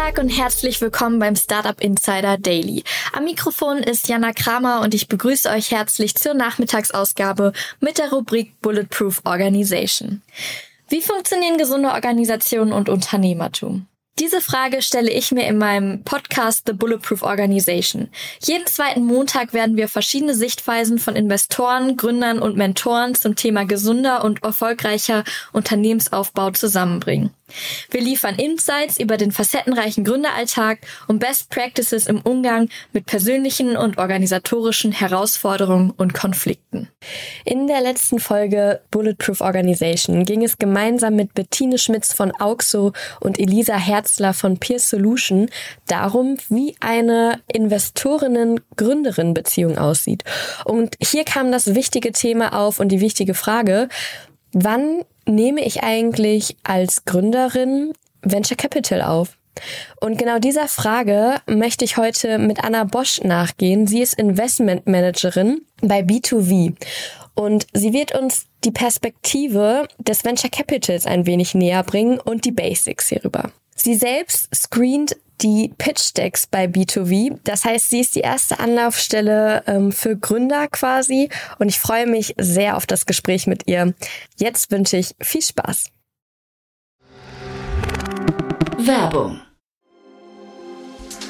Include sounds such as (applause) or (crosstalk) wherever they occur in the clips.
Tag und herzlich willkommen beim Startup Insider Daily. Am Mikrofon ist Jana Kramer und ich begrüße euch herzlich zur Nachmittagsausgabe mit der Rubrik Bulletproof Organization. Wie funktionieren gesunde Organisationen und Unternehmertum? Diese Frage stelle ich mir in meinem Podcast The Bulletproof Organization. Jeden zweiten Montag werden wir verschiedene Sichtweisen von Investoren, Gründern und Mentoren zum Thema gesunder und erfolgreicher Unternehmensaufbau zusammenbringen. Wir liefern Insights über den facettenreichen Gründeralltag und Best Practices im Umgang mit persönlichen und organisatorischen Herausforderungen und Konflikten. In der letzten Folge Bulletproof Organization ging es gemeinsam mit Bettine Schmitz von Auxo und Elisa Herzler von Peer Solution darum, wie eine Investorinnen-Gründerin-Beziehung aussieht. Und hier kam das wichtige Thema auf und die wichtige Frage, wann nehme ich eigentlich als Gründerin Venture Capital auf? Und genau dieser Frage möchte ich heute mit Anna Bosch nachgehen. Sie ist Investment Managerin bei B2V und sie wird uns die Perspektive des Venture Capitals ein wenig näher bringen und die Basics hierüber. Sie selbst screent die Pitch Decks bei B2V. Das heißt, sie ist die erste Anlaufstelle ähm, für Gründer quasi und ich freue mich sehr auf das Gespräch mit ihr. Jetzt wünsche ich viel Spaß. Werbung.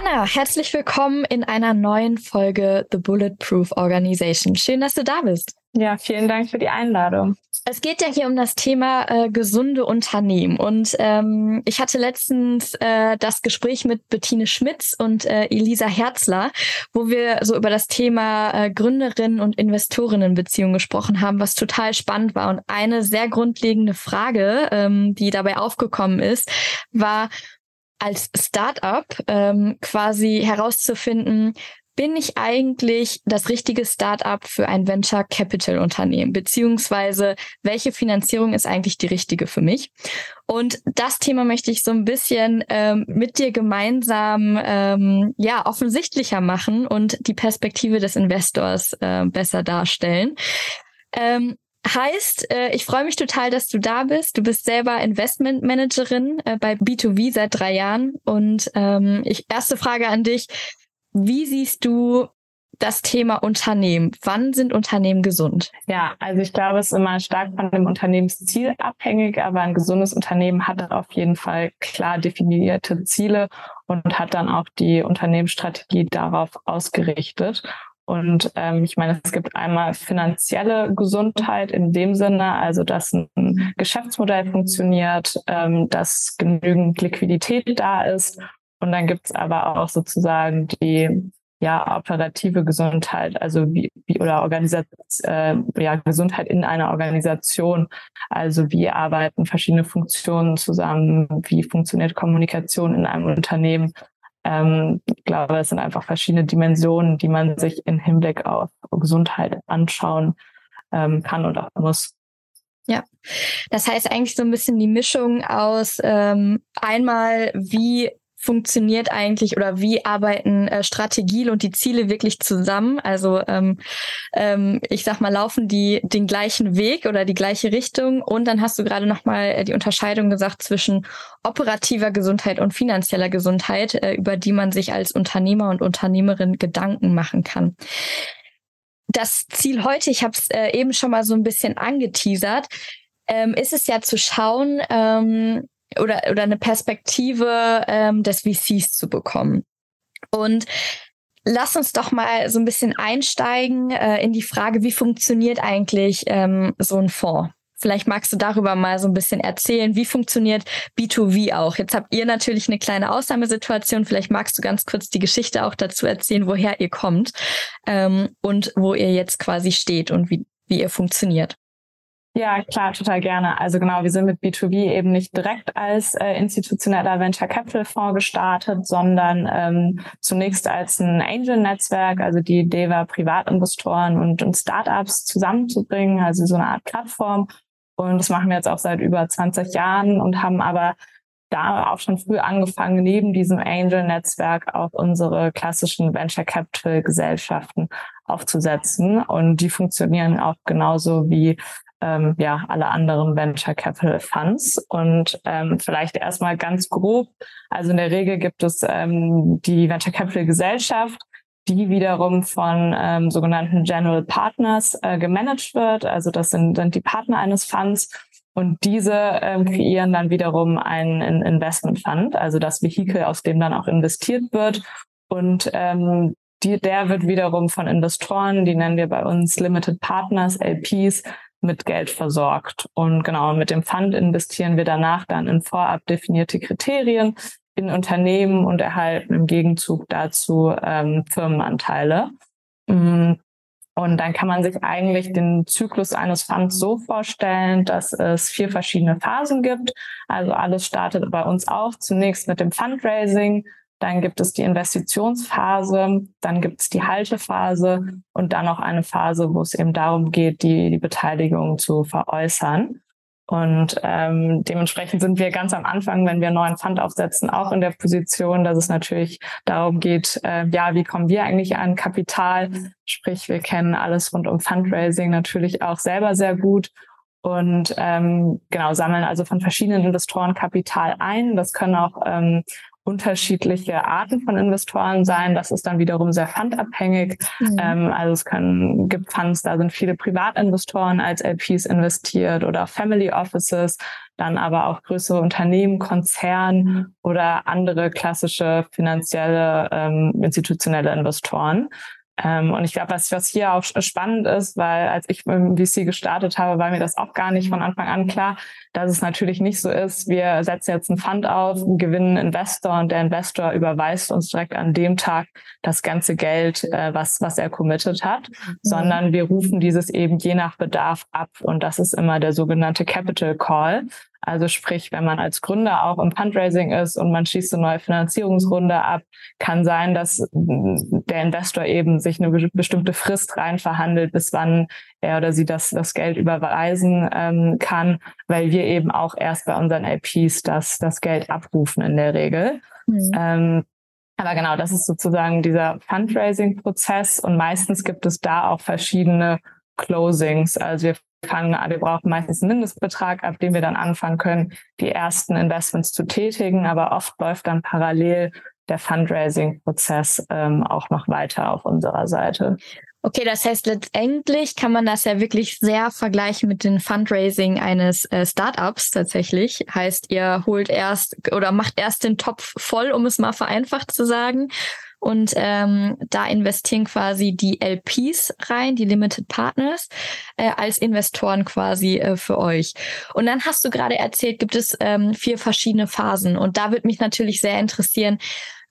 Anna, herzlich willkommen in einer neuen Folge The Bulletproof Organization. Schön, dass du da bist. Ja, vielen Dank für die Einladung. Es geht ja hier um das Thema äh, gesunde Unternehmen. Und ähm, ich hatte letztens äh, das Gespräch mit Bettine Schmitz und äh, Elisa Herzler, wo wir so über das Thema äh, Gründerinnen und Investorinnenbeziehungen gesprochen haben, was total spannend war. Und eine sehr grundlegende Frage, ähm, die dabei aufgekommen ist, war, als Startup ähm, quasi herauszufinden, bin ich eigentlich das richtige Startup für ein Venture Capital Unternehmen? Beziehungsweise welche Finanzierung ist eigentlich die richtige für mich? Und das Thema möchte ich so ein bisschen ähm, mit dir gemeinsam ähm, ja offensichtlicher machen und die Perspektive des Investors äh, besser darstellen. Ähm, Heißt, äh, ich freue mich total, dass du da bist. Du bist selber Investmentmanagerin äh, bei B2V seit drei Jahren. Und ähm, ich erste Frage an dich: Wie siehst du das Thema Unternehmen? Wann sind Unternehmen gesund? Ja, also ich glaube, es ist immer stark von dem Unternehmensziel abhängig, aber ein gesundes Unternehmen hat auf jeden Fall klar definierte Ziele und hat dann auch die Unternehmensstrategie darauf ausgerichtet. Und ähm, ich meine, es gibt einmal finanzielle Gesundheit in dem Sinne, also dass ein Geschäftsmodell funktioniert, ähm, dass genügend Liquidität da ist. Und dann gibt es aber auch sozusagen die ja operative Gesundheit, also wie, wie oder äh, ja Gesundheit in einer Organisation, also wie arbeiten verschiedene Funktionen zusammen, wie funktioniert Kommunikation in einem Unternehmen, ähm, ich glaube, es sind einfach verschiedene Dimensionen, die man sich im Hinblick auf Gesundheit anschauen ähm, kann und auch muss. Ja, das heißt eigentlich so ein bisschen die Mischung aus ähm, einmal, wie funktioniert eigentlich oder wie arbeiten äh, Strategien und die Ziele wirklich zusammen? Also ähm, ähm, ich sag mal, laufen die den gleichen Weg oder die gleiche Richtung? Und dann hast du gerade nochmal äh, die Unterscheidung gesagt zwischen operativer Gesundheit und finanzieller Gesundheit, äh, über die man sich als Unternehmer und Unternehmerin Gedanken machen kann. Das Ziel heute, ich habe es äh, eben schon mal so ein bisschen angeteasert, ähm, ist es ja zu schauen, ähm, oder, oder eine Perspektive ähm, des VCs zu bekommen. Und lass uns doch mal so ein bisschen einsteigen äh, in die Frage, wie funktioniert eigentlich ähm, so ein Fonds? Vielleicht magst du darüber mal so ein bisschen erzählen, wie funktioniert B2V auch. Jetzt habt ihr natürlich eine kleine Ausnahmesituation. Vielleicht magst du ganz kurz die Geschichte auch dazu erzählen, woher ihr kommt ähm, und wo ihr jetzt quasi steht und wie, wie ihr funktioniert. Ja, klar, total gerne. Also genau, wir sind mit B2B eben nicht direkt als äh, institutioneller Venture Capital Fonds gestartet, sondern ähm, zunächst als ein Angel-Netzwerk. Also die Idee war, Privatinvestoren und, und Startups zusammenzubringen, also so eine Art Plattform. Und das machen wir jetzt auch seit über 20 Jahren und haben aber da auch schon früh angefangen, neben diesem Angel-Netzwerk auch unsere klassischen Venture Capital Gesellschaften aufzusetzen. Und die funktionieren auch genauso wie ähm, ja alle anderen Venture Capital Funds. Und ähm, vielleicht erstmal ganz grob. Also in der Regel gibt es ähm, die Venture Capital Gesellschaft, die wiederum von ähm, sogenannten General Partners äh, gemanagt wird. Also das sind, sind die Partner eines Funds. Und diese ähm, kreieren dann wiederum einen Investment Fund, also das Vehikel, aus dem dann auch investiert wird. Und ähm, die, der wird wiederum von Investoren, die nennen wir bei uns Limited Partners, LPs, mit Geld versorgt. Und genau, mit dem Fund investieren wir danach dann in vorab definierte Kriterien in Unternehmen und erhalten im Gegenzug dazu ähm, Firmenanteile. Mm. Und dann kann man sich eigentlich den Zyklus eines Funds so vorstellen, dass es vier verschiedene Phasen gibt. Also alles startet bei uns auch zunächst mit dem Fundraising, dann gibt es die Investitionsphase, dann gibt es die Haltephase und dann noch eine Phase, wo es eben darum geht, die, die Beteiligung zu veräußern. Und ähm, dementsprechend sind wir ganz am Anfang, wenn wir einen neuen Fund aufsetzen, auch in der Position, dass es natürlich darum geht, äh, ja, wie kommen wir eigentlich an Kapital? Sprich, wir kennen alles rund um Fundraising natürlich auch selber sehr gut und ähm, genau sammeln also von verschiedenen Investoren Kapital ein. Das können auch ähm, unterschiedliche Arten von Investoren sein. Das ist dann wiederum sehr fundabhängig. Mhm. Ähm, also es können, gibt Funds, da sind viele Privatinvestoren als LPs investiert oder Family Offices, dann aber auch größere Unternehmen, Konzern oder andere klassische finanzielle ähm, institutionelle Investoren. Ähm, und ich glaube, was, was hier auch spannend ist, weil als ich im VC gestartet habe, war mir das auch gar nicht von Anfang an klar, dass es natürlich nicht so ist, wir setzen jetzt einen Fund auf, gewinnen einen Investor und der Investor überweist uns direkt an dem Tag das ganze Geld, äh, was, was er committed hat, mhm. sondern wir rufen dieses eben je nach Bedarf ab. Und das ist immer der sogenannte Capital Call. Also sprich, wenn man als Gründer auch im Fundraising ist und man schießt eine neue Finanzierungsrunde ab, kann sein, dass der Investor eben sich eine bestimmte Frist rein verhandelt, bis wann er oder sie das, das Geld überweisen ähm, kann, weil wir eben auch erst bei unseren LPs das, das Geld abrufen in der Regel. Mhm. Ähm, aber genau, das ist sozusagen dieser Fundraising-Prozess und meistens gibt es da auch verschiedene Closings. Also wir fangen, wir brauchen meistens einen Mindestbetrag, ab dem wir dann anfangen können, die ersten Investments zu tätigen. Aber oft läuft dann parallel der Fundraising-Prozess ähm, auch noch weiter auf unserer Seite. Okay, das heißt, letztendlich kann man das ja wirklich sehr vergleichen mit dem Fundraising eines äh, Startups tatsächlich. Heißt, ihr holt erst oder macht erst den Topf voll, um es mal vereinfacht zu sagen. Und ähm, da investieren quasi die LPs rein, die Limited Partners, äh, als Investoren quasi äh, für euch. Und dann hast du gerade erzählt, gibt es ähm, vier verschiedene Phasen. Und da würde mich natürlich sehr interessieren,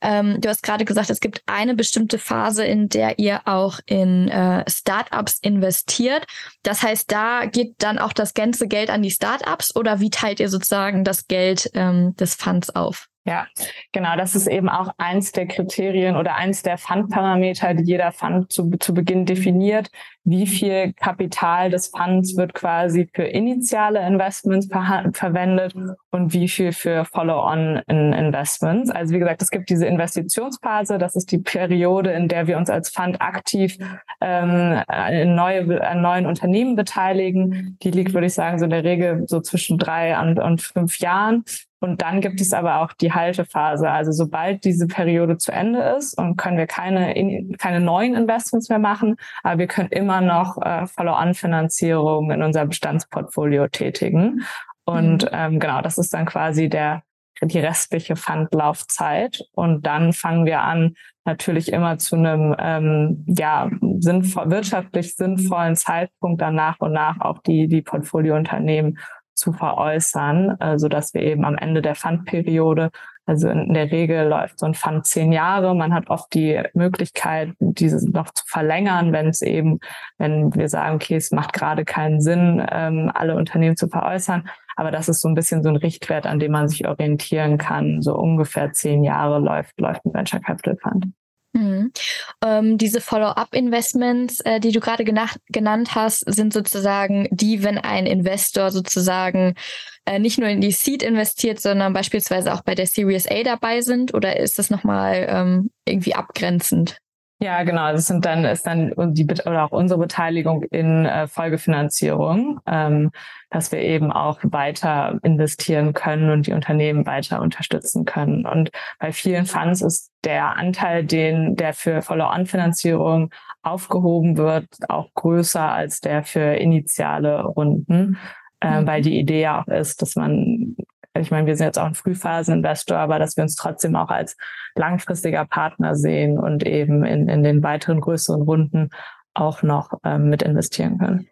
ähm, du hast gerade gesagt, es gibt eine bestimmte Phase, in der ihr auch in äh, Startups investiert. Das heißt, da geht dann auch das ganze Geld an die Startups oder wie teilt ihr sozusagen das Geld ähm, des Funds auf? Ja, genau. Das ist eben auch eins der Kriterien oder eins der Fundparameter, die jeder Fund zu, zu Beginn definiert. Wie viel Kapital des Funds wird quasi für initiale Investments ver verwendet und wie viel für Follow-on-Investments. Also wie gesagt, es gibt diese Investitionsphase. Das ist die Periode, in der wir uns als Fund aktiv ähm, in neue, an neuen Unternehmen beteiligen. Die liegt, würde ich sagen, so in der Regel so zwischen drei und, und fünf Jahren. Und dann gibt es aber auch die Haltephase. Also sobald diese Periode zu Ende ist und können wir keine, keine neuen Investments mehr machen, aber wir können immer noch äh, Follow-on-Finanzierung in unser Bestandsportfolio tätigen. Und mhm. ähm, genau, das ist dann quasi der die restliche Fundlaufzeit. Und dann fangen wir an, natürlich immer zu einem ähm, ja, sinnvoll, wirtschaftlich sinnvollen Zeitpunkt dann nach und nach auch die, die Portfoliounternehmen zu veräußern, äh, so dass wir eben am Ende der Fundperiode, also in der Regel läuft so ein Fund zehn Jahre, man hat oft die Möglichkeit, dieses noch zu verlängern, wenn es eben, wenn wir sagen, okay, es macht gerade keinen Sinn, ähm, alle Unternehmen zu veräußern, aber das ist so ein bisschen so ein Richtwert, an dem man sich orientieren kann. So ungefähr zehn Jahre läuft, läuft ein Venture Capital Fund. Mhm. Ähm, diese Follow-up-Investments, äh, die du gerade genannt hast, sind sozusagen die, wenn ein Investor sozusagen äh, nicht nur in die Seed investiert, sondern beispielsweise auch bei der Series A dabei sind? Oder ist das nochmal ähm, irgendwie abgrenzend? Ja, genau. Das sind dann ist dann die oder auch unsere Beteiligung in äh, Folgefinanzierung, ähm, dass wir eben auch weiter investieren können und die Unternehmen weiter unterstützen können. Und bei vielen Funds ist der Anteil, den der für Follow-on-Finanzierung aufgehoben wird, auch größer als der für initiale Runden, äh, mhm. weil die Idee ja auch ist, dass man ich meine, wir sind jetzt auch ein Frühphaseninvestor, aber dass wir uns trotzdem auch als langfristiger Partner sehen und eben in, in den weiteren größeren Runden auch noch ähm, mit investieren können.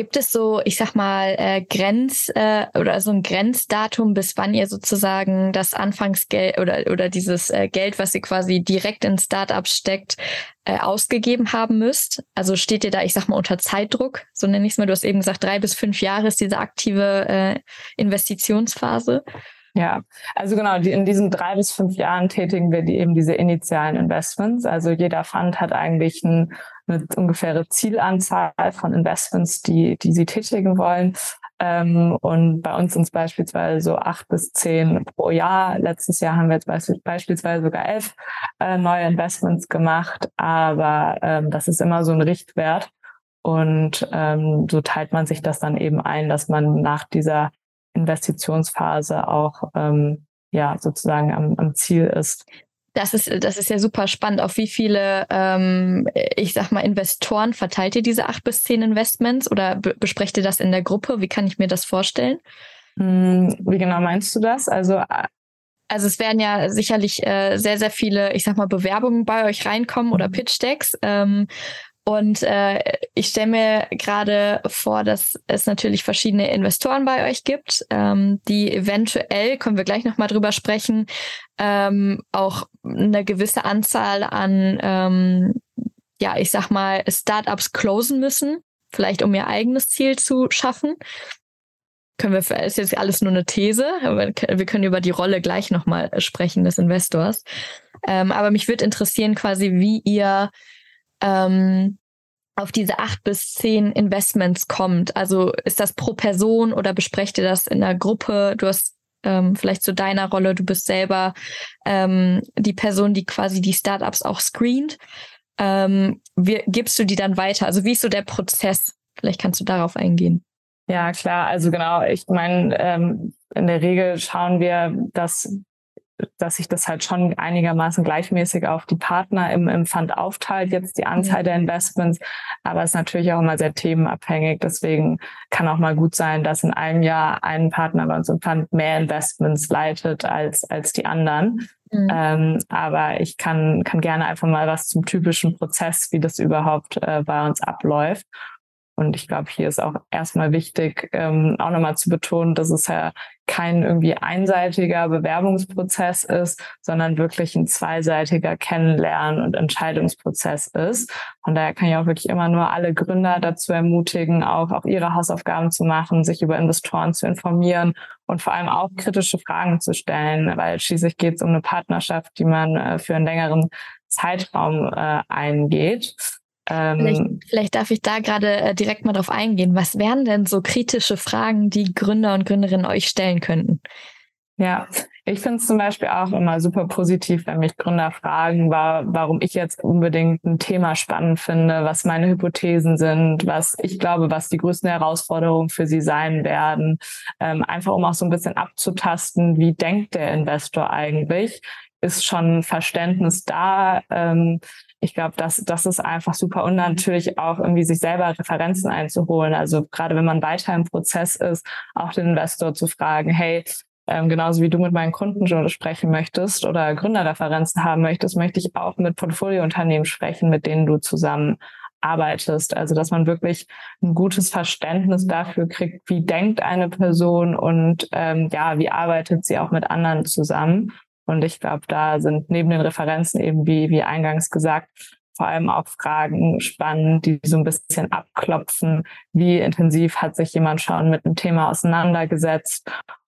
Gibt es so, ich sag mal, äh, Grenz äh, oder so ein Grenzdatum, bis wann ihr sozusagen das Anfangsgeld oder oder dieses äh, Geld, was ihr quasi direkt in Startups steckt, äh, ausgegeben haben müsst? Also steht ihr da, ich sag mal, unter Zeitdruck? So nenne ich es mal. Du hast eben gesagt, drei bis fünf Jahre ist diese aktive äh, Investitionsphase. Ja, also genau, die, in diesen drei bis fünf Jahren tätigen wir die, eben diese initialen Investments. Also jeder Fund hat eigentlich ein, eine ungefähre Zielanzahl von Investments, die, die sie tätigen wollen. Ähm, und bei uns sind es beispielsweise so acht bis zehn pro Jahr. Letztes Jahr haben wir jetzt beispielsweise sogar elf äh, neue Investments gemacht, aber ähm, das ist immer so ein Richtwert. Und ähm, so teilt man sich das dann eben ein, dass man nach dieser Investitionsphase auch ähm, ja sozusagen am, am Ziel ist. Das ist, das ist ja super spannend. Auf wie viele, ähm, ich sag mal, Investoren verteilt ihr diese acht bis zehn Investments oder besprecht ihr das in der Gruppe? Wie kann ich mir das vorstellen? Hm, wie genau meinst du das? Also also es werden ja sicherlich äh, sehr, sehr viele, ich sag mal, Bewerbungen bei euch reinkommen oder mhm. Pitch-Decks. Ähm, und äh, ich stelle mir gerade vor, dass es natürlich verschiedene Investoren bei euch gibt, ähm, die eventuell, können wir gleich nochmal drüber sprechen, ähm, auch eine gewisse Anzahl an, ähm, ja, ich sag mal, Startups closen müssen, vielleicht um ihr eigenes Ziel zu schaffen. Können wir, ist jetzt alles nur eine These, aber wir können über die Rolle gleich nochmal sprechen des Investors. Ähm, aber mich würde interessieren quasi, wie ihr ähm, auf diese acht bis zehn Investments kommt. Also ist das pro Person oder besprecht ihr das in der Gruppe? Du hast ähm, vielleicht zu deiner Rolle, du bist selber ähm, die Person, die quasi die Startups auch screent. Ähm, wie, gibst du die dann weiter? Also wie ist so der Prozess? Vielleicht kannst du darauf eingehen. Ja, klar. Also genau, ich meine, ähm, in der Regel schauen wir, dass dass sich das halt schon einigermaßen gleichmäßig auf die Partner im, im Fund aufteilt, jetzt die Anzahl der Investments. Aber es ist natürlich auch immer sehr themenabhängig. Deswegen kann auch mal gut sein, dass in einem Jahr ein Partner bei uns im Fund mehr Investments leitet als, als die anderen. Mhm. Ähm, aber ich kann, kann gerne einfach mal was zum typischen Prozess, wie das überhaupt äh, bei uns abläuft. Und ich glaube, hier ist auch erstmal wichtig, ähm, auch nochmal zu betonen, dass es ja kein irgendwie einseitiger Bewerbungsprozess ist, sondern wirklich ein zweiseitiger Kennenlernen- und Entscheidungsprozess ist. Von daher kann ich auch wirklich immer nur alle Gründer dazu ermutigen, auch, auch ihre Hausaufgaben zu machen, sich über Investoren zu informieren und vor allem auch kritische Fragen zu stellen, weil schließlich geht es um eine Partnerschaft, die man äh, für einen längeren Zeitraum äh, eingeht. Vielleicht, ähm, vielleicht, darf ich da gerade äh, direkt mal drauf eingehen. Was wären denn so kritische Fragen, die Gründer und Gründerinnen euch stellen könnten? Ja, ich finde es zum Beispiel auch immer super positiv, wenn mich Gründer fragen, war, warum ich jetzt unbedingt ein Thema spannend finde, was meine Hypothesen sind, was ich glaube, was die größten Herausforderungen für sie sein werden. Ähm, einfach um auch so ein bisschen abzutasten, wie denkt der Investor eigentlich? Ist schon Verständnis da? Ähm, ich glaube, das, das ist einfach super und natürlich auch irgendwie sich selber Referenzen einzuholen. Also gerade wenn man weiter im Prozess ist, auch den Investor zu fragen, hey, ähm, genauso wie du mit meinen Kunden schon sprechen möchtest oder Gründerreferenzen haben möchtest, möchte ich auch mit Portfoliounternehmen sprechen, mit denen du zusammen arbeitest. Also dass man wirklich ein gutes Verständnis dafür kriegt, wie denkt eine Person und ähm, ja, wie arbeitet sie auch mit anderen zusammen. Und ich glaube, da sind neben den Referenzen eben, wie, wie eingangs gesagt, vor allem auch Fragen spannend, die so ein bisschen abklopfen. Wie intensiv hat sich jemand schon mit einem Thema auseinandergesetzt?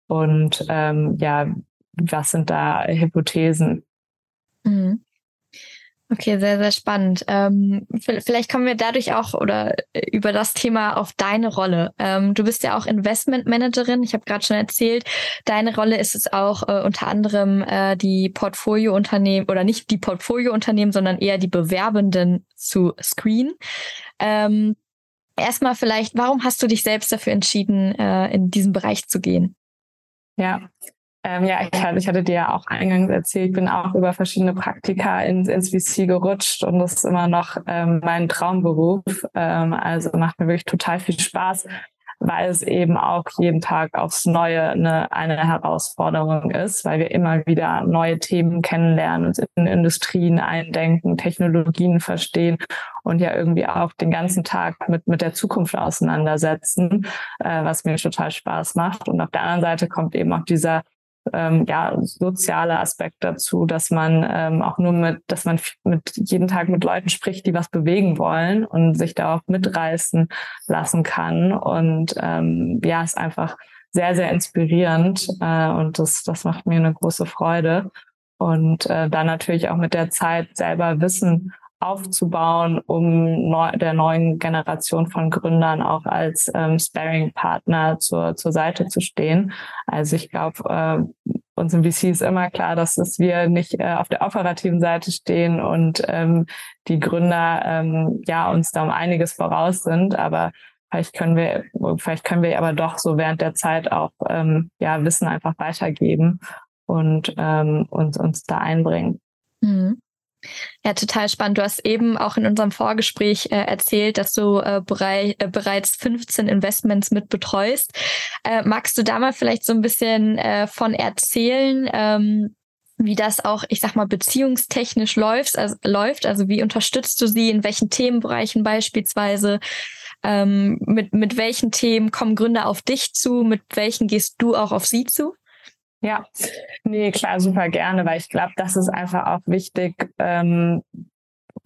Und ähm, ja, was sind da Hypothesen? Mhm. Okay, sehr, sehr spannend. Ähm, vielleicht kommen wir dadurch auch oder äh, über das Thema auf deine Rolle. Ähm, du bist ja auch Investmentmanagerin. Ich habe gerade schon erzählt, deine Rolle ist es auch äh, unter anderem äh, die Portfoliounternehmen oder nicht die Portfoliounternehmen, sondern eher die Bewerbenden zu screenen. Ähm, erstmal vielleicht, warum hast du dich selbst dafür entschieden, äh, in diesen Bereich zu gehen? Ja, ähm, ja, ich hatte, ich hatte dir ja auch eingangs erzählt, ich bin auch über verschiedene Praktika ins, ins VC gerutscht und das ist immer noch ähm, mein Traumberuf. Ähm, also macht mir wirklich total viel Spaß, weil es eben auch jeden Tag aufs Neue eine, eine Herausforderung ist, weil wir immer wieder neue Themen kennenlernen, uns in Industrien eindenken, Technologien verstehen und ja irgendwie auch den ganzen Tag mit, mit der Zukunft auseinandersetzen, äh, was mir total Spaß macht. Und auf der anderen Seite kommt eben auch dieser ähm, ja, soziale Aspekt dazu, dass man ähm, auch nur mit, dass man mit jeden Tag mit Leuten spricht, die was bewegen wollen und sich da auch mitreißen lassen kann. Und ähm, ja, ist einfach sehr, sehr inspirierend äh, und das, das macht mir eine große Freude. Und äh, dann natürlich auch mit der Zeit selber Wissen aufzubauen, um neu, der neuen Generation von Gründern auch als ähm, Sparing-Partner zur, zur Seite zu stehen. Also ich glaube, äh, uns im VC ist immer klar, dass es wir nicht äh, auf der operativen Seite stehen und ähm, die Gründer ähm, ja uns da um einiges voraus sind, aber vielleicht können wir, vielleicht können wir aber doch so während der Zeit auch ähm, ja Wissen einfach weitergeben und ähm, uns, uns da einbringen. Mhm. Ja, total spannend. Du hast eben auch in unserem Vorgespräch äh, erzählt, dass du äh, berei äh, bereits 15 Investments mit betreust. Äh, magst du da mal vielleicht so ein bisschen äh, von erzählen, ähm, wie das auch, ich sag mal, beziehungstechnisch läuft? Also, läuft? also wie unterstützt du sie, in welchen Themenbereichen beispielsweise? Ähm, mit, mit welchen Themen kommen Gründer auf dich zu? Mit welchen gehst du auch auf sie zu? Ja, nee, klar, super gerne, weil ich glaube, das ist einfach auch wichtig ähm,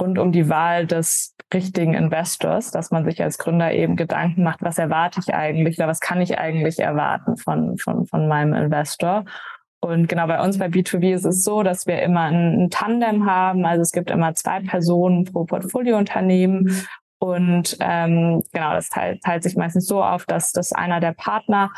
rund um die Wahl des richtigen Investors, dass man sich als Gründer eben Gedanken macht, was erwarte ich eigentlich oder was kann ich eigentlich erwarten von, von, von meinem Investor. Und genau bei uns bei B2B ist es so, dass wir immer ein, ein Tandem haben. Also es gibt immer zwei Personen pro Portfoliounternehmen. Und ähm, genau, das teilt, teilt sich meistens so auf, dass, dass einer der Partner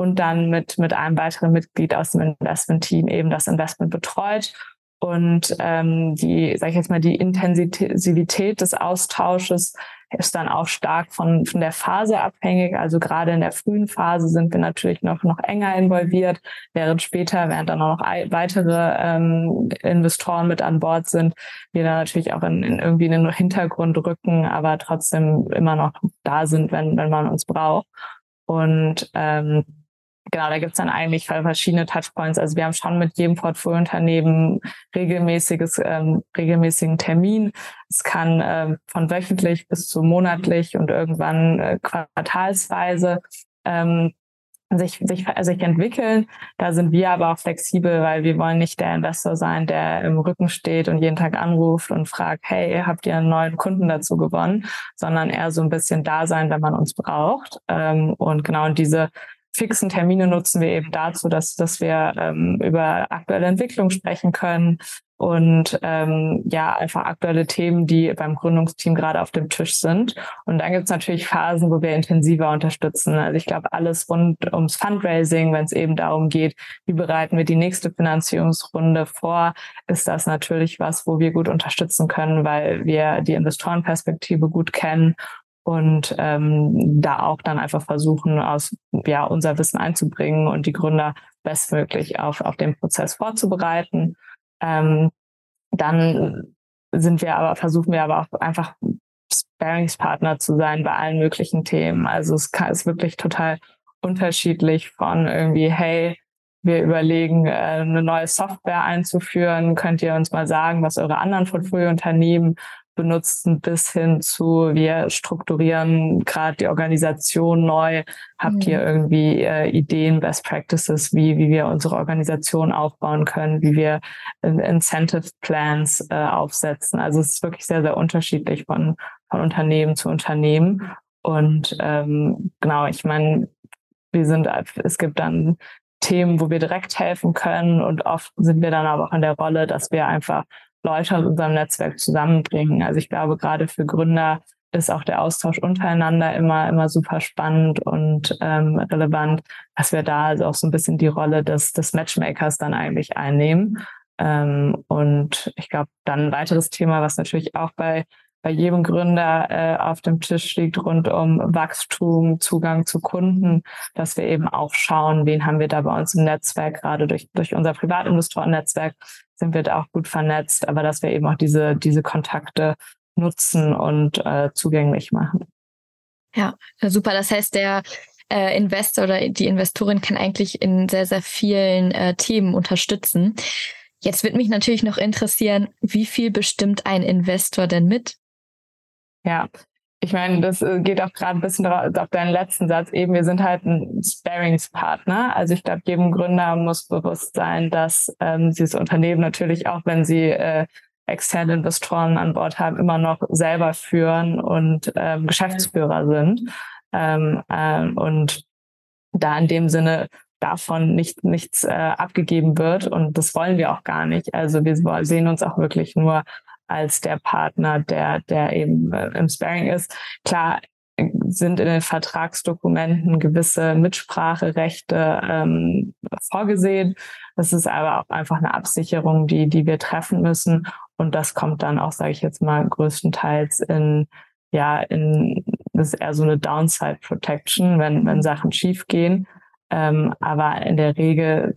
und dann mit, mit einem weiteren Mitglied aus dem Investment-Team eben das Investment betreut. Und ähm, die, sage ich jetzt mal, die Intensivität des Austausches ist dann auch stark von, von der Phase abhängig. Also gerade in der frühen Phase sind wir natürlich noch, noch enger involviert, während später, während dann auch noch weitere ähm, Investoren mit an Bord sind, wir dann natürlich auch in, in irgendwie in den Hintergrund rücken, aber trotzdem immer noch da sind, wenn, wenn man uns braucht. Und ähm, Genau, da gibt's dann eigentlich verschiedene Touchpoints. Also wir haben schon mit jedem Portfoliounternehmen regelmäßiges, ähm, regelmäßigen Termin. Es kann ähm, von wöchentlich bis zu monatlich und irgendwann äh, quartalsweise ähm, sich, sich, sich entwickeln. Da sind wir aber auch flexibel, weil wir wollen nicht der Investor sein, der im Rücken steht und jeden Tag anruft und fragt, hey, habt ihr einen neuen Kunden dazu gewonnen? Sondern eher so ein bisschen da sein, wenn man uns braucht. Ähm, und genau diese fixen Termine nutzen wir eben dazu, dass, dass wir ähm, über aktuelle Entwicklung sprechen können und ähm, ja, einfach aktuelle Themen, die beim Gründungsteam gerade auf dem Tisch sind. Und dann gibt es natürlich Phasen, wo wir intensiver unterstützen. Also ich glaube, alles rund ums Fundraising, wenn es eben darum geht, wie bereiten wir die nächste Finanzierungsrunde vor, ist das natürlich was, wo wir gut unterstützen können, weil wir die Investorenperspektive gut kennen und ähm, da auch dann einfach versuchen, aus ja unser Wissen einzubringen und die Gründer bestmöglich auf auf den Prozess vorzubereiten. Ähm, dann sind wir aber, versuchen wir aber auch einfach Sparingspartner zu sein bei allen möglichen Themen. Also es kann, ist wirklich total unterschiedlich von irgendwie, hey, wir überlegen, äh, eine neue Software einzuführen. Könnt ihr uns mal sagen, was eure anderen Portfoliounternehmen benutzen, bis hin zu, wir strukturieren gerade die Organisation neu. Habt mhm. ihr irgendwie äh, Ideen, Best Practices, wie, wie wir unsere Organisation aufbauen können, wie wir Incentive Plans äh, aufsetzen? Also es ist wirklich sehr, sehr unterschiedlich von, von Unternehmen zu Unternehmen. Und ähm, genau, ich meine, wir sind, es gibt dann Themen, wo wir direkt helfen können und oft sind wir dann aber auch in der Rolle, dass wir einfach Leute aus unserem Netzwerk zusammenbringen. Also ich glaube, gerade für Gründer ist auch der Austausch untereinander immer, immer super spannend und ähm, relevant, dass wir da also auch so ein bisschen die Rolle des, des Matchmakers dann eigentlich einnehmen. Ähm, und ich glaube, dann ein weiteres Thema, was natürlich auch bei bei jedem Gründer äh, auf dem Tisch liegt rund um Wachstum, Zugang zu Kunden, dass wir eben auch schauen, wen haben wir da bei uns im Netzwerk, gerade durch, durch unser Privatinvestoren-Netzwerk sind wir da auch gut vernetzt, aber dass wir eben auch diese, diese Kontakte nutzen und äh, zugänglich machen. Ja, super. Das heißt, der äh, Investor oder die Investorin kann eigentlich in sehr, sehr vielen äh, Themen unterstützen. Jetzt wird mich natürlich noch interessieren, wie viel bestimmt ein Investor denn mit? Ja, ich meine, das äh, geht auch gerade ein bisschen auf deinen letzten Satz eben. Wir sind halt ein Sparingspartner. Also ich glaube, jedem Gründer muss bewusst sein, dass ähm, dieses Unternehmen natürlich auch, wenn sie äh, externe Investoren an Bord haben, immer noch selber führen und ähm, Geschäftsführer sind. Ähm, ähm, und da in dem Sinne davon nicht, nichts äh, abgegeben wird. Und das wollen wir auch gar nicht. Also wir sehen uns auch wirklich nur als der Partner, der, der eben äh, im Sparing ist. Klar sind in den Vertragsdokumenten gewisse Mitspracherechte ähm, vorgesehen. Das ist aber auch einfach eine Absicherung, die, die wir treffen müssen. Und das kommt dann auch, sage ich jetzt mal, größtenteils in, ja, in, das ist eher so eine Downside Protection, wenn, wenn Sachen schiefgehen. Ähm, aber in der Regel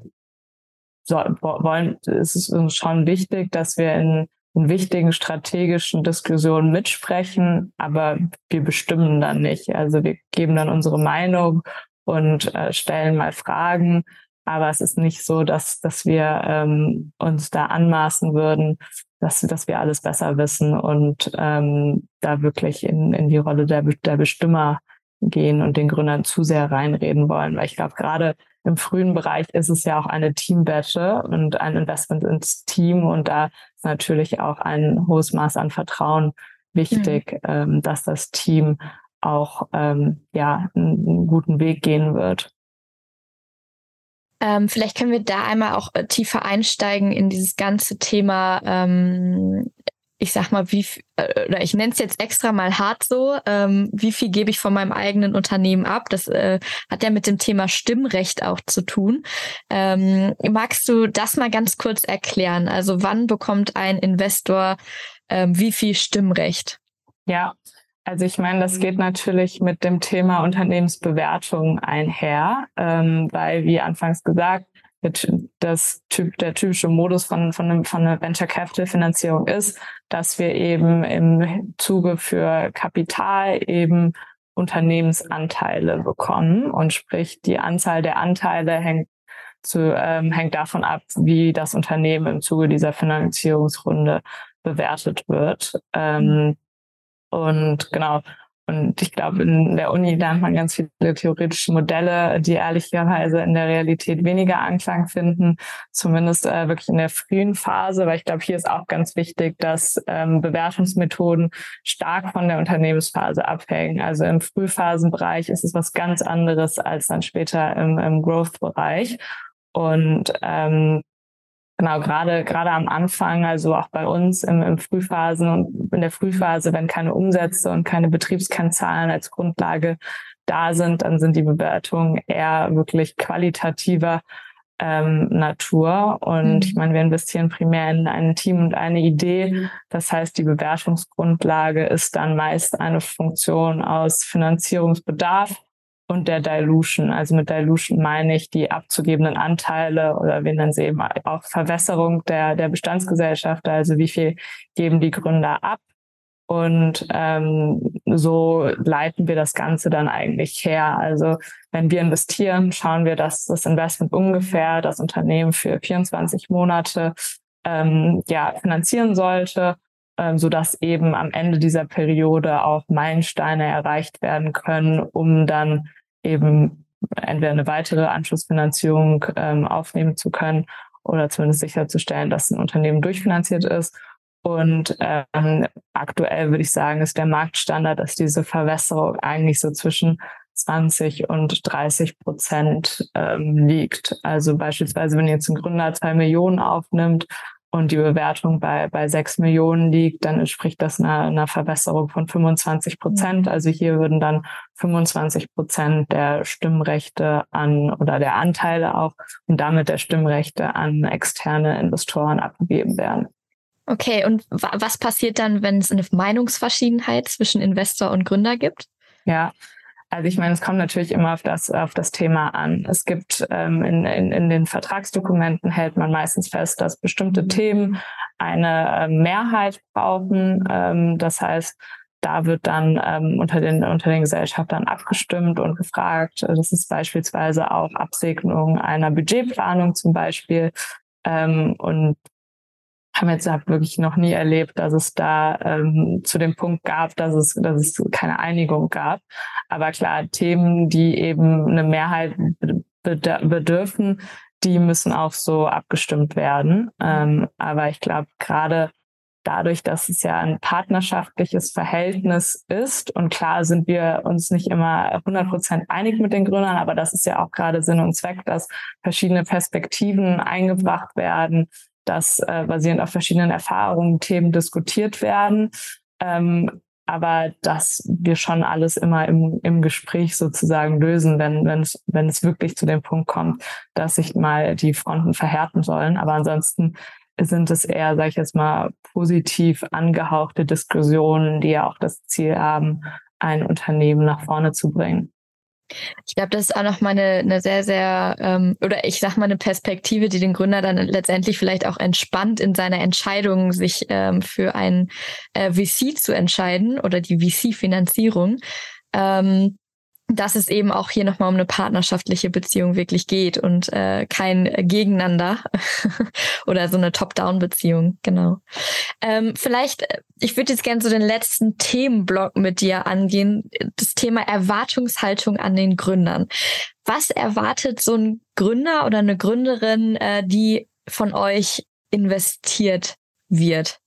so, wollen, ist es uns schon wichtig, dass wir in in wichtigen strategischen Diskussionen mitsprechen, aber wir bestimmen dann nicht. Also wir geben dann unsere Meinung und äh, stellen mal Fragen, aber es ist nicht so, dass, dass wir ähm, uns da anmaßen würden, dass, dass wir alles besser wissen und ähm, da wirklich in, in die Rolle der, der Bestimmer gehen und den Gründern zu sehr reinreden wollen. Weil ich glaube, gerade im frühen Bereich ist es ja auch eine Teamwette und ein Investment ins Team und da natürlich auch ein hohes Maß an Vertrauen wichtig, mhm. ähm, dass das Team auch ähm, ja einen, einen guten Weg gehen wird. Ähm, vielleicht können wir da einmal auch äh, tiefer einsteigen in dieses ganze Thema ähm, ich sag mal, wie, äh, oder ich nenne es jetzt extra mal hart so, ähm, wie viel gebe ich von meinem eigenen Unternehmen ab? Das äh, hat ja mit dem Thema Stimmrecht auch zu tun. Ähm, magst du das mal ganz kurz erklären? Also wann bekommt ein Investor ähm, wie viel Stimmrecht? Ja, also ich meine, das geht natürlich mit dem Thema Unternehmensbewertung einher, ähm, weil wie anfangs gesagt, das typ, der typische Modus von, von, einem, von einer Venture Capital Finanzierung ist, dass wir eben im Zuge für Kapital eben Unternehmensanteile bekommen und sprich die Anzahl der Anteile hängt zu, ähm, hängt davon ab, wie das Unternehmen im Zuge dieser Finanzierungsrunde bewertet wird. Ähm, und genau, und ich glaube, in der Uni lernt man ganz viele theoretische Modelle, die ehrlicherweise in der Realität weniger Anklang finden, zumindest äh, wirklich in der frühen Phase, weil ich glaube, hier ist auch ganz wichtig, dass ähm, Bewertungsmethoden stark von der Unternehmensphase abhängen. Also im Frühphasenbereich ist es was ganz anderes als dann später im, im Growth-Bereich. Und ähm, Genau, gerade gerade am Anfang, also auch bei uns im, im Frühphasen und in der Frühphase, wenn keine Umsätze und keine Betriebskennzahlen als Grundlage da sind, dann sind die Bewertungen eher wirklich qualitativer ähm, Natur. Und mhm. ich meine, wir investieren primär in ein Team und eine Idee. Das heißt, die Bewertungsgrundlage ist dann meist eine Funktion aus Finanzierungsbedarf und der Dilution. Also mit Dilution meine ich die abzugebenden Anteile oder wir nennen sie eben auch Verwässerung der, der Bestandsgesellschaft. Also wie viel geben die Gründer ab? Und ähm, so leiten wir das Ganze dann eigentlich her. Also wenn wir investieren, schauen wir, dass das Investment ungefähr das Unternehmen für 24 Monate ähm, ja, finanzieren sollte, ähm, so dass eben am Ende dieser Periode auch Meilensteine erreicht werden können, um dann eben entweder eine weitere Anschlussfinanzierung ähm, aufnehmen zu können oder zumindest sicherzustellen, dass ein Unternehmen durchfinanziert ist. Und ähm, aktuell würde ich sagen, ist der Marktstandard, dass diese Verwässerung eigentlich so zwischen 20 und 30 Prozent ähm, liegt. Also beispielsweise, wenn jetzt ein Gründer zwei Millionen aufnimmt und die Bewertung bei, bei sechs Millionen liegt, dann entspricht das einer, einer Verbesserung von 25 Prozent. Mhm. Also hier würden dann 25 Prozent der Stimmrechte an oder der Anteile auch und damit der Stimmrechte an externe Investoren abgegeben werden. Okay, und was passiert dann, wenn es eine Meinungsverschiedenheit zwischen Investor und Gründer gibt? Ja, also ich meine, es kommt natürlich immer auf das, auf das Thema an. Es gibt ähm, in, in, in den Vertragsdokumenten hält man meistens fest, dass bestimmte Themen eine äh, Mehrheit brauchen. Ähm, das heißt, da wird dann ähm, unter den unter den Gesellschaftern abgestimmt und gefragt. Das ist beispielsweise auch Absegnung einer Budgetplanung zum Beispiel. Ähm, und haben jetzt wirklich noch nie erlebt, dass es da ähm, zu dem Punkt gab, dass es, dass es keine Einigung gab. Aber klar, Themen, die eben eine Mehrheit bedürfen, die müssen auch so abgestimmt werden. Ähm, aber ich glaube, gerade dadurch, dass es ja ein partnerschaftliches Verhältnis ist und klar sind wir uns nicht immer 100 Prozent einig mit den Gründern, aber das ist ja auch gerade Sinn und Zweck, dass verschiedene Perspektiven eingebracht werden, dass äh, basierend auf verschiedenen Erfahrungen Themen diskutiert werden. Ähm, aber dass wir schon alles immer im, im Gespräch sozusagen lösen, wenn, wenn, es, wenn es wirklich zu dem Punkt kommt, dass sich mal die Fronten verhärten sollen. Aber ansonsten sind es eher, sage ich jetzt mal, positiv angehauchte Diskussionen, die ja auch das Ziel haben, ein Unternehmen nach vorne zu bringen. Ich glaube, das ist auch nochmal eine, eine sehr, sehr, ähm, oder ich sag mal eine Perspektive, die den Gründer dann letztendlich vielleicht auch entspannt in seiner Entscheidung, sich ähm, für ein äh, VC zu entscheiden oder die VC-Finanzierung. Ähm, dass es eben auch hier nochmal um eine partnerschaftliche Beziehung wirklich geht und äh, kein Gegeneinander (laughs) oder so eine Top-Down-Beziehung, genau. Ähm, vielleicht, äh, ich würde jetzt gerne so den letzten Themenblock mit dir angehen, das Thema Erwartungshaltung an den Gründern. Was erwartet so ein Gründer oder eine Gründerin, äh, die von euch investiert wird?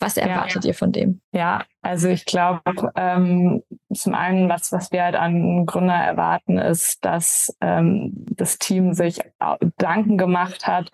Was erwartet ja. ihr von dem? Ja, also ich glaube, ähm, zum einen, was, was wir halt an Gründer erwarten, ist, dass ähm, das Team sich Gedanken gemacht hat,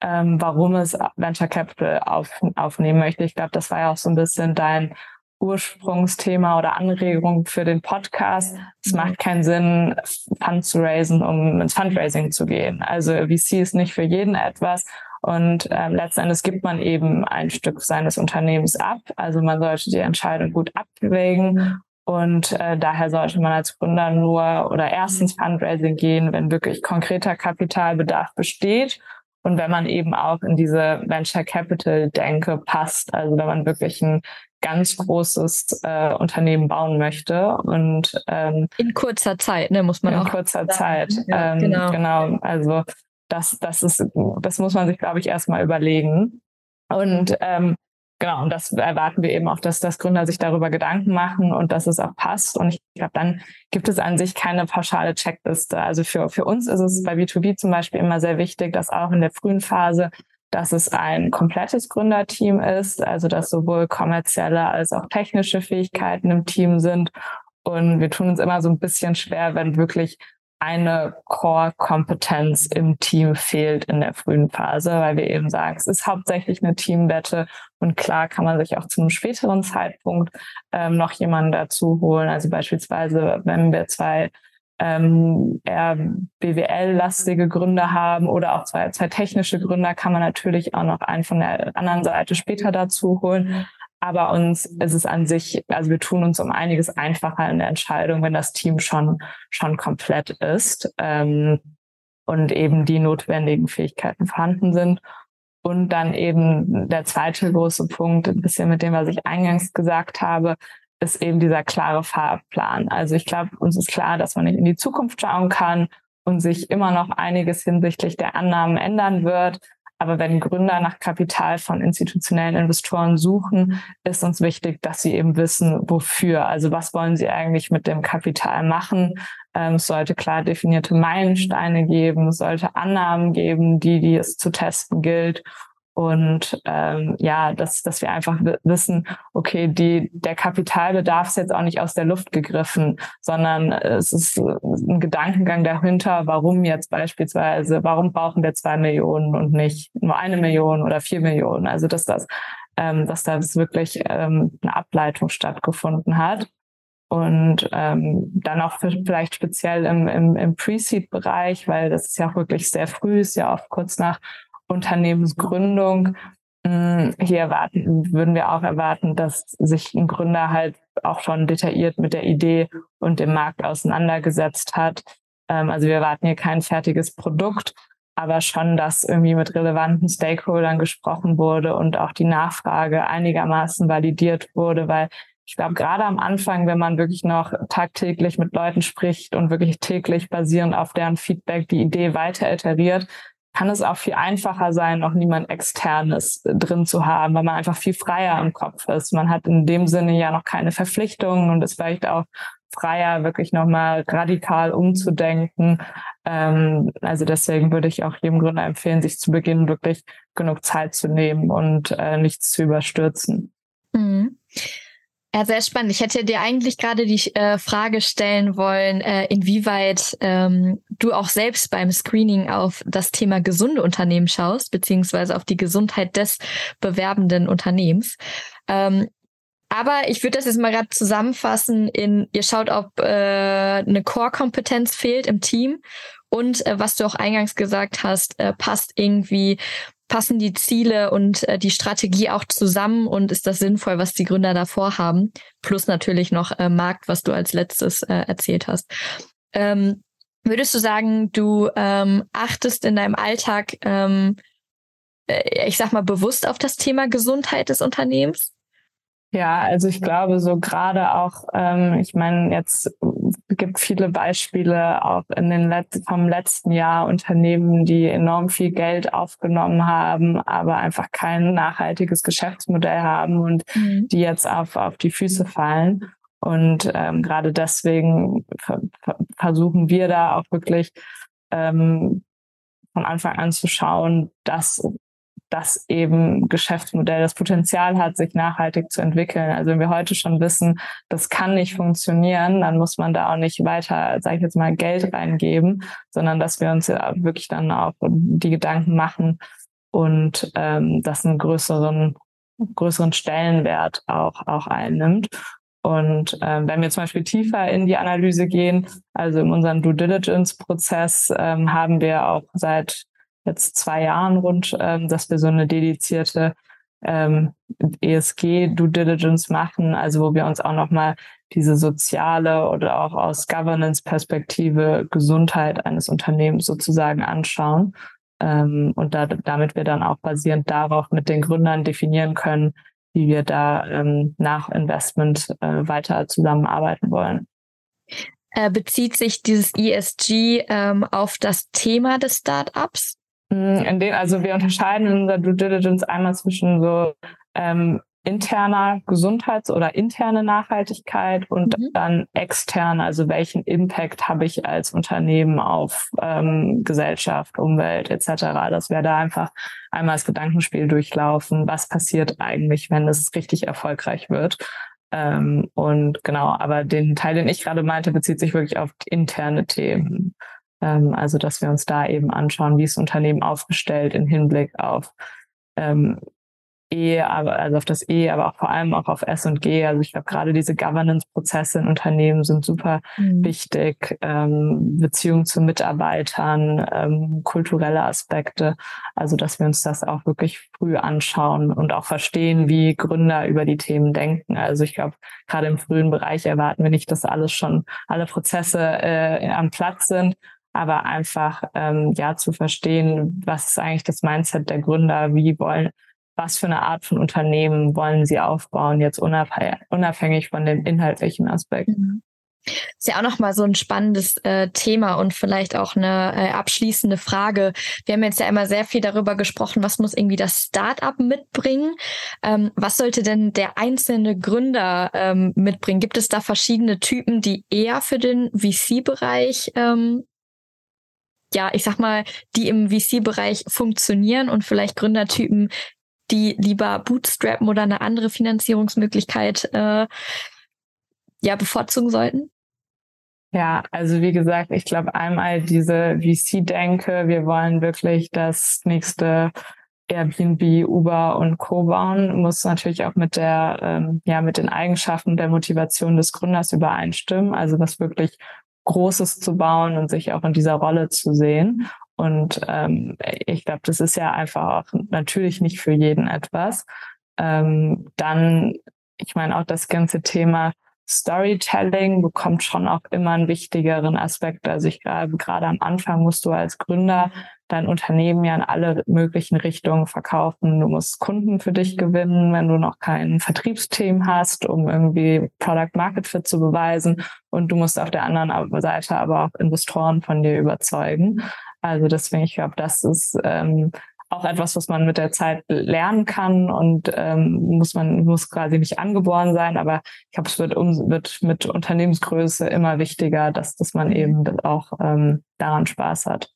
ähm, warum es Venture Capital auf, aufnehmen möchte. Ich glaube, das war ja auch so ein bisschen dein Ursprungsthema oder Anregung für den Podcast. Es macht keinen Sinn, Fund zu raisen, um ins Fundraising zu gehen. Also VC ist nicht für jeden etwas und ähm, letzten Endes gibt man eben ein Stück seines Unternehmens ab. Also man sollte die Entscheidung gut abwägen. Und äh, daher sollte man als Gründer nur oder erstens Fundraising gehen, wenn wirklich konkreter Kapitalbedarf besteht und wenn man eben auch in diese Venture Capital Denke passt. Also wenn man wirklich ein ganz großes äh, Unternehmen bauen möchte und ähm, in kurzer Zeit, ne, muss man in auch in kurzer sagen. Zeit, ja, ähm, genau. genau. Also das, das ist, das muss man sich, glaube ich, erstmal überlegen. Und ähm, genau, und das erwarten wir eben auch, dass, dass Gründer sich darüber Gedanken machen und dass es auch passt. Und ich glaube, dann gibt es an sich keine pauschale Checkliste. Also für, für uns ist es bei B2B zum Beispiel immer sehr wichtig, dass auch in der frühen Phase dass es ein komplettes Gründerteam ist, also dass sowohl kommerzielle als auch technische Fähigkeiten im Team sind. Und wir tun uns immer so ein bisschen schwer, wenn wirklich eine Core-Kompetenz im Team fehlt in der frühen Phase, weil wir eben sagen, es ist hauptsächlich eine Teamwette und klar kann man sich auch zu einem späteren Zeitpunkt ähm, noch jemanden dazu holen. Also beispielsweise, wenn wir zwei ähm, eher BWL-lastige Gründer haben oder auch zwei, zwei technische Gründer, kann man natürlich auch noch einen von der anderen Seite später dazu holen. Aber uns ist es an sich, also wir tun uns um einiges einfacher in der Entscheidung, wenn das Team schon, schon komplett ist ähm, und eben die notwendigen Fähigkeiten vorhanden sind. Und dann eben der zweite große Punkt, ein bisschen mit dem, was ich eingangs gesagt habe, ist eben dieser klare Fahrplan. Also ich glaube, uns ist klar, dass man nicht in die Zukunft schauen kann und sich immer noch einiges hinsichtlich der Annahmen ändern wird. Aber wenn Gründer nach Kapital von institutionellen Investoren suchen, ist uns wichtig, dass sie eben wissen, wofür. Also was wollen sie eigentlich mit dem Kapital machen? Ähm, es sollte klar definierte Meilensteine geben, es sollte Annahmen geben, die, die es zu testen gilt. Und ähm, ja, dass, dass wir einfach wissen, okay, die, der Kapitalbedarf ist jetzt auch nicht aus der Luft gegriffen, sondern es ist ein Gedankengang dahinter, warum jetzt beispielsweise, warum brauchen wir zwei Millionen und nicht nur eine Million oder vier Millionen. Also dass das, ähm, dass da wirklich ähm, eine Ableitung stattgefunden hat. Und ähm, dann auch vielleicht speziell im, im, im Pre-Seed-Bereich, weil das ist ja auch wirklich sehr früh, ist ja auch kurz nach Unternehmensgründung. Mm, hier erwarten, würden wir auch erwarten, dass sich ein Gründer halt auch schon detailliert mit der Idee und dem Markt auseinandergesetzt hat. Ähm, also wir erwarten hier kein fertiges Produkt, aber schon, dass irgendwie mit relevanten Stakeholdern gesprochen wurde und auch die Nachfrage einigermaßen validiert wurde, weil ich glaube, gerade am Anfang, wenn man wirklich noch tagtäglich mit Leuten spricht und wirklich täglich basierend auf deren Feedback die Idee weiter iteriert, kann es auch viel einfacher sein, noch niemand externes drin zu haben, weil man einfach viel freier im Kopf ist. Man hat in dem Sinne ja noch keine Verpflichtungen und ist vielleicht auch freier, wirklich nochmal radikal umzudenken. Ähm, also deswegen würde ich auch jedem Gründer empfehlen, sich zu Beginn wirklich genug Zeit zu nehmen und äh, nichts zu überstürzen. Mhm. Ja, sehr spannend. Ich hätte dir eigentlich gerade die äh, Frage stellen wollen, äh, inwieweit ähm, du auch selbst beim Screening auf das Thema gesunde Unternehmen schaust, beziehungsweise auf die Gesundheit des bewerbenden Unternehmens. Ähm, aber ich würde das jetzt mal gerade zusammenfassen in, ihr schaut, ob äh, eine Core-Kompetenz fehlt im Team und äh, was du auch eingangs gesagt hast, äh, passt irgendwie passen die Ziele und äh, die Strategie auch zusammen und ist das sinnvoll, was die Gründer davor haben? Plus natürlich noch äh, Markt, was du als letztes äh, erzählt hast. Ähm, würdest du sagen, du ähm, achtest in deinem Alltag, ähm, äh, ich sag mal, bewusst auf das Thema Gesundheit des Unternehmens? Ja, also ich glaube so gerade auch, ähm, ich meine, jetzt gibt viele Beispiele auch in den Let vom letzten Jahr Unternehmen, die enorm viel Geld aufgenommen haben, aber einfach kein nachhaltiges Geschäftsmodell haben und mhm. die jetzt auf, auf die Füße fallen. Und ähm, gerade deswegen versuchen wir da auch wirklich ähm, von Anfang an zu schauen, dass das eben Geschäftsmodell das Potenzial hat, sich nachhaltig zu entwickeln. Also wenn wir heute schon wissen, das kann nicht funktionieren, dann muss man da auch nicht weiter, sage ich jetzt mal, Geld reingeben, sondern dass wir uns ja wirklich dann auch die Gedanken machen und ähm, das einen größeren größeren Stellenwert auch auch einnimmt. Und ähm, wenn wir zum Beispiel tiefer in die Analyse gehen, also in unserem Due Diligence Prozess ähm, haben wir auch seit jetzt zwei Jahren rund, ähm, dass wir so eine dedizierte ähm, ESG-Due Diligence machen, also wo wir uns auch nochmal diese soziale oder auch aus Governance-Perspektive Gesundheit eines Unternehmens sozusagen anschauen. Ähm, und da, damit wir dann auch basierend darauf mit den Gründern definieren können, wie wir da ähm, nach Investment äh, weiter zusammenarbeiten wollen. Äh, bezieht sich dieses ESG ähm, auf das Thema des Startups? Mm, in den, also wir unterscheiden in unserer Due Diligence einmal zwischen so ähm, interner Gesundheits- oder interne Nachhaltigkeit und mhm. dann extern, also welchen Impact habe ich als Unternehmen auf ähm, Gesellschaft, Umwelt etc. Dass wir da einfach einmal das Gedankenspiel durchlaufen, was passiert eigentlich, wenn es richtig erfolgreich wird. Ähm, und genau, aber den Teil, den ich gerade meinte, bezieht sich wirklich auf interne Themen. Ähm, also, dass wir uns da eben anschauen, wie ist Unternehmen aufgestellt im Hinblick auf ähm, E, aber also auf das E, aber auch vor allem auch auf S und G. Also ich glaube, gerade diese Governance-Prozesse in Unternehmen sind super mhm. wichtig. Ähm, Beziehungen zu Mitarbeitern, ähm, kulturelle Aspekte. Also dass wir uns das auch wirklich früh anschauen und auch verstehen, wie Gründer über die Themen denken. Also ich glaube, gerade im frühen Bereich erwarten wir nicht, dass alles schon, alle Prozesse äh, am Platz sind, aber einfach ähm, ja zu verstehen, was ist eigentlich das Mindset der Gründer, wie wollen was für eine Art von Unternehmen wollen sie aufbauen, jetzt unabhängig von dem inhaltlichen Aspekt. Mhm. Ist ja auch nochmal so ein spannendes äh, Thema und vielleicht auch eine äh, abschließende Frage. Wir haben jetzt ja immer sehr viel darüber gesprochen, was muss irgendwie das Startup mitbringen. Ähm, was sollte denn der einzelne Gründer ähm, mitbringen? Gibt es da verschiedene Typen, die eher für den VC-Bereich ähm, ja, ich sag mal, die im VC-Bereich funktionieren und vielleicht Gründertypen, die lieber bootstrappen oder eine andere Finanzierungsmöglichkeit äh, ja bevorzugen sollten? Ja, also wie gesagt, ich glaube einmal diese VC-Denke, wir wollen wirklich das nächste Airbnb, Uber und Co. bauen, muss natürlich auch mit der, ähm, ja, mit den Eigenschaften der Motivation des Gründers übereinstimmen. Also was wirklich Großes zu bauen und sich auch in dieser Rolle zu sehen. Und ähm, ich glaube, das ist ja einfach auch natürlich nicht für jeden etwas. Ähm, dann, ich meine, auch das ganze Thema Storytelling bekommt schon auch immer einen wichtigeren Aspekt. Also ich glaube, gerade am Anfang musst du als Gründer dein Unternehmen ja in alle möglichen Richtungen verkaufen. Du musst Kunden für dich gewinnen, wenn du noch kein Vertriebsteam hast, um irgendwie Product Market Fit zu beweisen. Und du musst auf der anderen Seite aber auch Investoren von dir überzeugen. Also deswegen, ich glaube, das ist ähm, auch etwas, was man mit der Zeit lernen kann und ähm, muss man muss quasi nicht angeboren sein, aber ich glaube, es wird, um, wird mit Unternehmensgröße immer wichtiger, dass, dass man eben auch ähm, daran Spaß hat.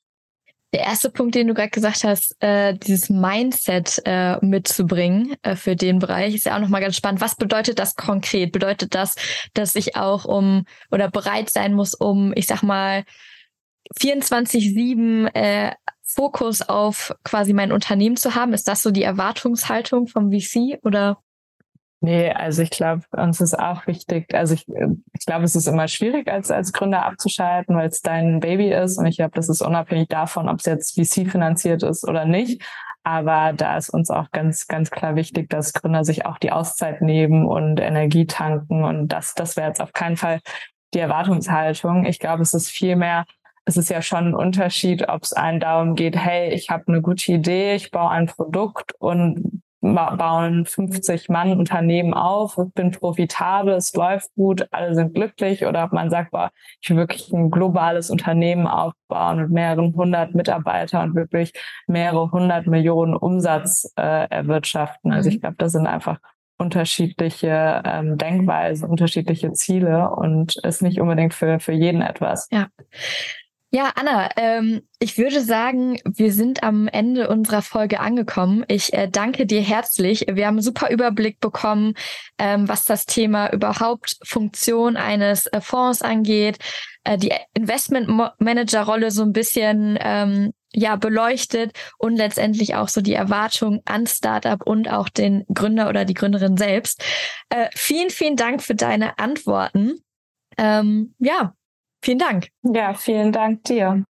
Der erste Punkt, den du gerade gesagt hast, äh, dieses Mindset äh, mitzubringen äh, für den Bereich, ist ja auch nochmal ganz spannend. Was bedeutet das konkret? Bedeutet das, dass ich auch um oder bereit sein muss, um, ich sag mal, 24-7 äh, Fokus auf quasi mein Unternehmen zu haben? Ist das so die Erwartungshaltung vom VC oder? Nee, also ich glaube, uns ist auch wichtig, also ich, ich glaube, es ist immer schwierig als, als Gründer abzuschalten, weil es dein Baby ist und ich glaube, das ist unabhängig davon, ob es jetzt VC finanziert ist oder nicht. Aber da ist uns auch ganz, ganz klar wichtig, dass Gründer sich auch die Auszeit nehmen und Energie tanken und das, das wäre jetzt auf keinen Fall die Erwartungshaltung. Ich glaube, es ist viel mehr es ist ja schon ein Unterschied, ob es einen darum geht, hey, ich habe eine gute Idee, ich baue ein Produkt und bauen 50 Mann Unternehmen auf, bin profitabel, es läuft gut, alle sind glücklich oder ob man sagt, boah, ich will wirklich ein globales Unternehmen aufbauen mit mehreren hundert Mitarbeitern und wirklich mehrere hundert Millionen Umsatz äh, erwirtschaften. Also ich mhm. glaube, das sind einfach unterschiedliche ähm, Denkweisen, unterschiedliche Ziele und ist nicht unbedingt für, für jeden etwas. Ja. Ja, Anna, ähm, ich würde sagen, wir sind am Ende unserer Folge angekommen. Ich äh, danke dir herzlich. Wir haben einen super Überblick bekommen, ähm, was das Thema überhaupt Funktion eines äh, Fonds angeht, äh, die Investmentmanager-Rolle so ein bisschen ähm, ja beleuchtet und letztendlich auch so die Erwartungen an Startup und auch den Gründer oder die Gründerin selbst. Äh, vielen, vielen Dank für deine Antworten. Ähm, ja, Vielen Dank. Ja, vielen Dank dir.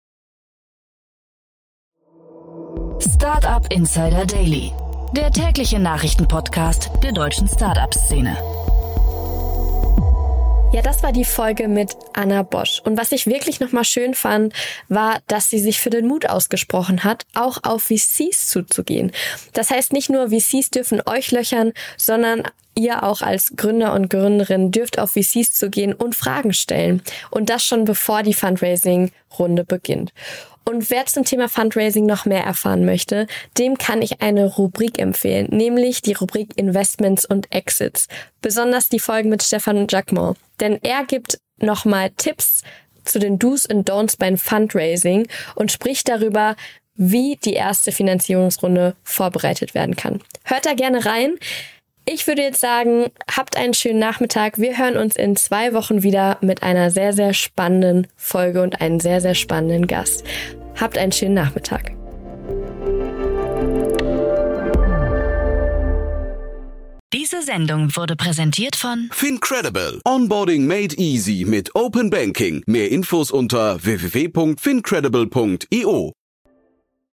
Startup Insider Daily, der tägliche Nachrichtenpodcast der deutschen Startup-Szene. Ja, das war die Folge mit Anna Bosch. Und was ich wirklich nochmal schön fand, war, dass sie sich für den Mut ausgesprochen hat, auch auf VCs zuzugehen. Das heißt, nicht nur VCs dürfen euch löchern, sondern ihr auch als Gründer und Gründerin dürft auf VCs zu gehen und Fragen stellen. Und das schon bevor die Fundraising-Runde beginnt. Und wer zum Thema Fundraising noch mehr erfahren möchte, dem kann ich eine Rubrik empfehlen, nämlich die Rubrik Investments und Exits. Besonders die Folgen mit Stefan Jacquemont. Denn er gibt nochmal Tipps zu den Do's und Don'ts beim Fundraising und spricht darüber, wie die erste Finanzierungsrunde vorbereitet werden kann. Hört da gerne rein. Ich würde jetzt sagen, habt einen schönen Nachmittag. Wir hören uns in zwei Wochen wieder mit einer sehr, sehr spannenden Folge und einem sehr, sehr spannenden Gast. Habt einen schönen Nachmittag. Sendung wurde präsentiert von Fincredible. Onboarding made easy mit Open Banking. Mehr Infos unter www.fincredible.io.